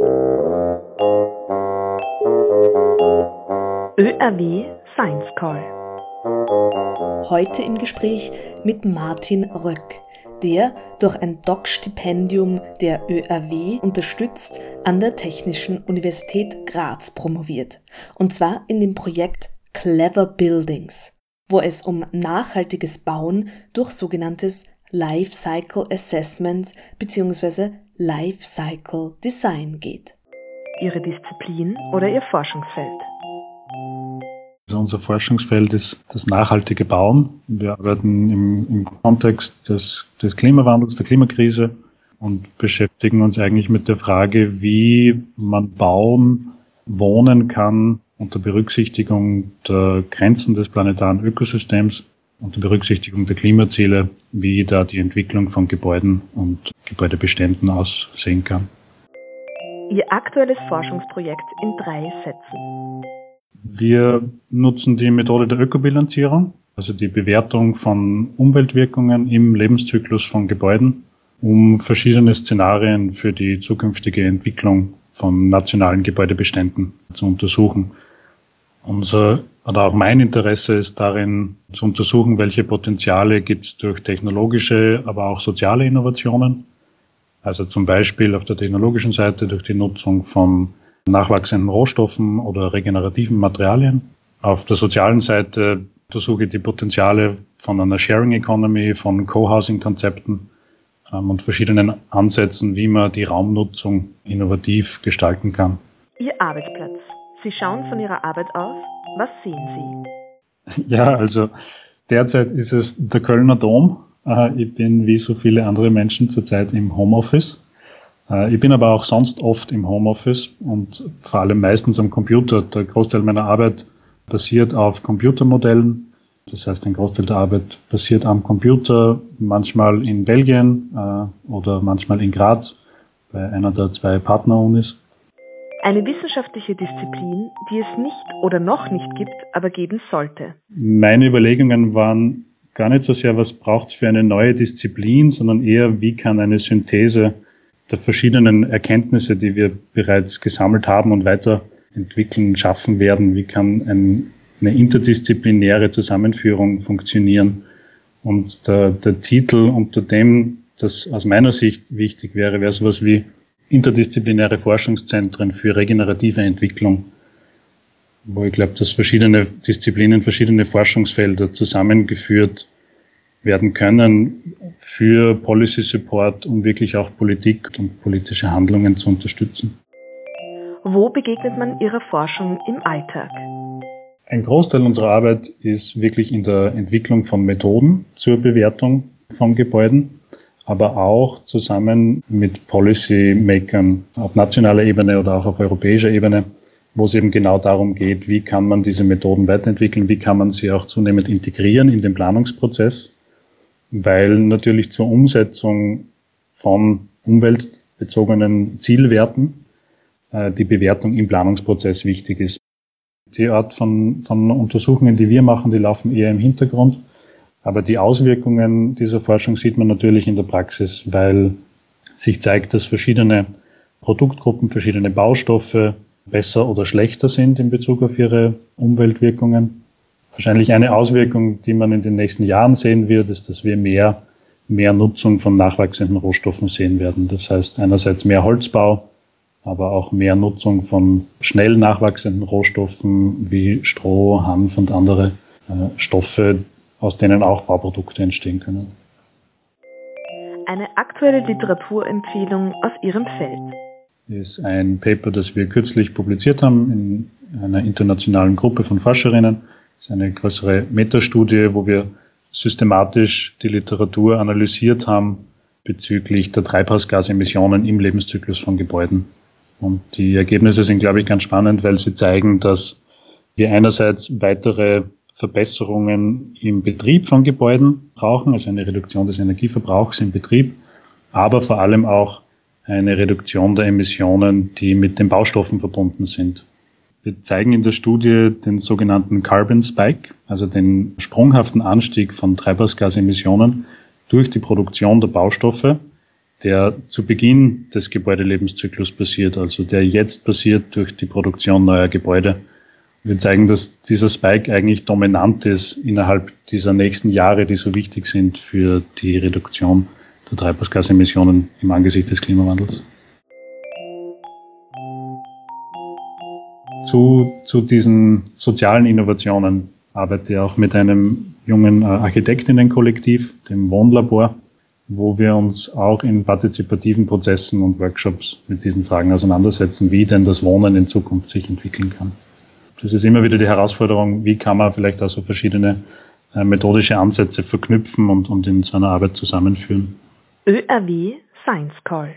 ÖRW Science Call. Heute im Gespräch mit Martin Röck, der durch ein DOC-Stipendium der ÖRW unterstützt an der Technischen Universität Graz promoviert. Und zwar in dem Projekt Clever Buildings, wo es um nachhaltiges Bauen durch sogenanntes Life Cycle Assessment bzw. Life Cycle Design geht. Ihre Disziplin oder Ihr Forschungsfeld? Also unser Forschungsfeld ist das nachhaltige Bauen. Wir arbeiten im, im Kontext des, des Klimawandels, der Klimakrise und beschäftigen uns eigentlich mit der Frage, wie man bauen, wohnen kann unter Berücksichtigung der Grenzen des planetaren Ökosystems, unter Berücksichtigung der Klimaziele, wie da die Entwicklung von Gebäuden und Gebäudebeständen aussehen kann. Ihr aktuelles Forschungsprojekt in drei Sätzen. Wir nutzen die Methode der Ökobilanzierung, also die Bewertung von Umweltwirkungen im Lebenszyklus von Gebäuden, um verschiedene Szenarien für die zukünftige Entwicklung von nationalen Gebäudebeständen zu untersuchen. Unser oder auch mein Interesse ist darin zu untersuchen, welche Potenziale gibt es durch technologische, aber auch soziale Innovationen. Also zum Beispiel auf der technologischen Seite durch die Nutzung von nachwachsenden Rohstoffen oder regenerativen Materialien. Auf der sozialen Seite untersuche ich die Potenziale von einer Sharing Economy, von Co-Housing-Konzepten ähm, und verschiedenen Ansätzen, wie man die Raumnutzung innovativ gestalten kann. Ihr Arbeitsplatz. Sie schauen von Ihrer Arbeit aus. Was sehen Sie? Ja, also derzeit ist es der Kölner Dom. Äh, ich bin wie so viele andere Menschen zurzeit im Homeoffice. Äh, ich bin aber auch sonst oft im Homeoffice und vor allem meistens am Computer. Der Großteil meiner Arbeit basiert auf Computermodellen. Das heißt, ein Großteil der Arbeit basiert am Computer, manchmal in Belgien äh, oder manchmal in Graz bei einer der zwei Partnerunis. Eine wissenschaftliche Disziplin, die es nicht oder noch nicht gibt, aber geben sollte. Meine Überlegungen waren gar nicht so sehr, was braucht es für eine neue Disziplin, sondern eher, wie kann eine Synthese der verschiedenen Erkenntnisse, die wir bereits gesammelt haben und weiterentwickeln, schaffen werden. Wie kann ein, eine interdisziplinäre Zusammenführung funktionieren? Und der, der Titel, unter dem das aus meiner Sicht wichtig wäre, wäre sowas wie interdisziplinäre Forschungszentren für regenerative Entwicklung, wo ich glaube, dass verschiedene Disziplinen, verschiedene Forschungsfelder zusammengeführt werden können für Policy Support, um wirklich auch Politik und politische Handlungen zu unterstützen. Wo begegnet man Ihrer Forschung im Alltag? Ein Großteil unserer Arbeit ist wirklich in der Entwicklung von Methoden zur Bewertung von Gebäuden, aber auch zusammen mit Policy-Makern auf nationaler Ebene oder auch auf europäischer Ebene, wo es eben genau darum geht, wie kann man diese Methoden weiterentwickeln, wie kann man sie auch zunehmend integrieren in den Planungsprozess weil natürlich zur Umsetzung von umweltbezogenen Zielwerten äh, die Bewertung im Planungsprozess wichtig ist. Die Art von, von Untersuchungen, die wir machen, die laufen eher im Hintergrund, aber die Auswirkungen dieser Forschung sieht man natürlich in der Praxis, weil sich zeigt, dass verschiedene Produktgruppen, verschiedene Baustoffe besser oder schlechter sind in Bezug auf ihre Umweltwirkungen Wahrscheinlich eine Auswirkung, die man in den nächsten Jahren sehen wird, ist, dass wir mehr, mehr Nutzung von nachwachsenden Rohstoffen sehen werden. Das heißt einerseits mehr Holzbau, aber auch mehr Nutzung von schnell nachwachsenden Rohstoffen wie Stroh, Hanf und andere äh, Stoffe, aus denen auch Bauprodukte entstehen können. Eine aktuelle Literaturempfehlung aus Ihrem Feld ist ein Paper, das wir kürzlich publiziert haben in einer internationalen Gruppe von Forscherinnen das ist eine größere Metastudie, wo wir systematisch die Literatur analysiert haben bezüglich der Treibhausgasemissionen im Lebenszyklus von Gebäuden. Und die Ergebnisse sind, glaube ich, ganz spannend, weil sie zeigen, dass wir einerseits weitere Verbesserungen im Betrieb von Gebäuden brauchen, also eine Reduktion des Energieverbrauchs im Betrieb, aber vor allem auch eine Reduktion der Emissionen, die mit den Baustoffen verbunden sind. Wir zeigen in der Studie den sogenannten Carbon Spike, also den sprunghaften Anstieg von Treibhausgasemissionen durch die Produktion der Baustoffe, der zu Beginn des Gebäudelebenszyklus passiert, also der jetzt passiert durch die Produktion neuer Gebäude. Wir zeigen, dass dieser Spike eigentlich dominant ist innerhalb dieser nächsten Jahre, die so wichtig sind für die Reduktion der Treibhausgasemissionen im Angesicht des Klimawandels. Zu, zu diesen sozialen Innovationen arbeite ich auch mit einem jungen äh, Architektinnenkollektiv, dem Wohnlabor, wo wir uns auch in partizipativen Prozessen und Workshops mit diesen Fragen auseinandersetzen, wie denn das Wohnen in Zukunft sich entwickeln kann. Das ist immer wieder die Herausforderung, wie kann man vielleicht auch so verschiedene äh, methodische Ansätze verknüpfen und, und in so einer Arbeit zusammenführen. ÖRW Science Call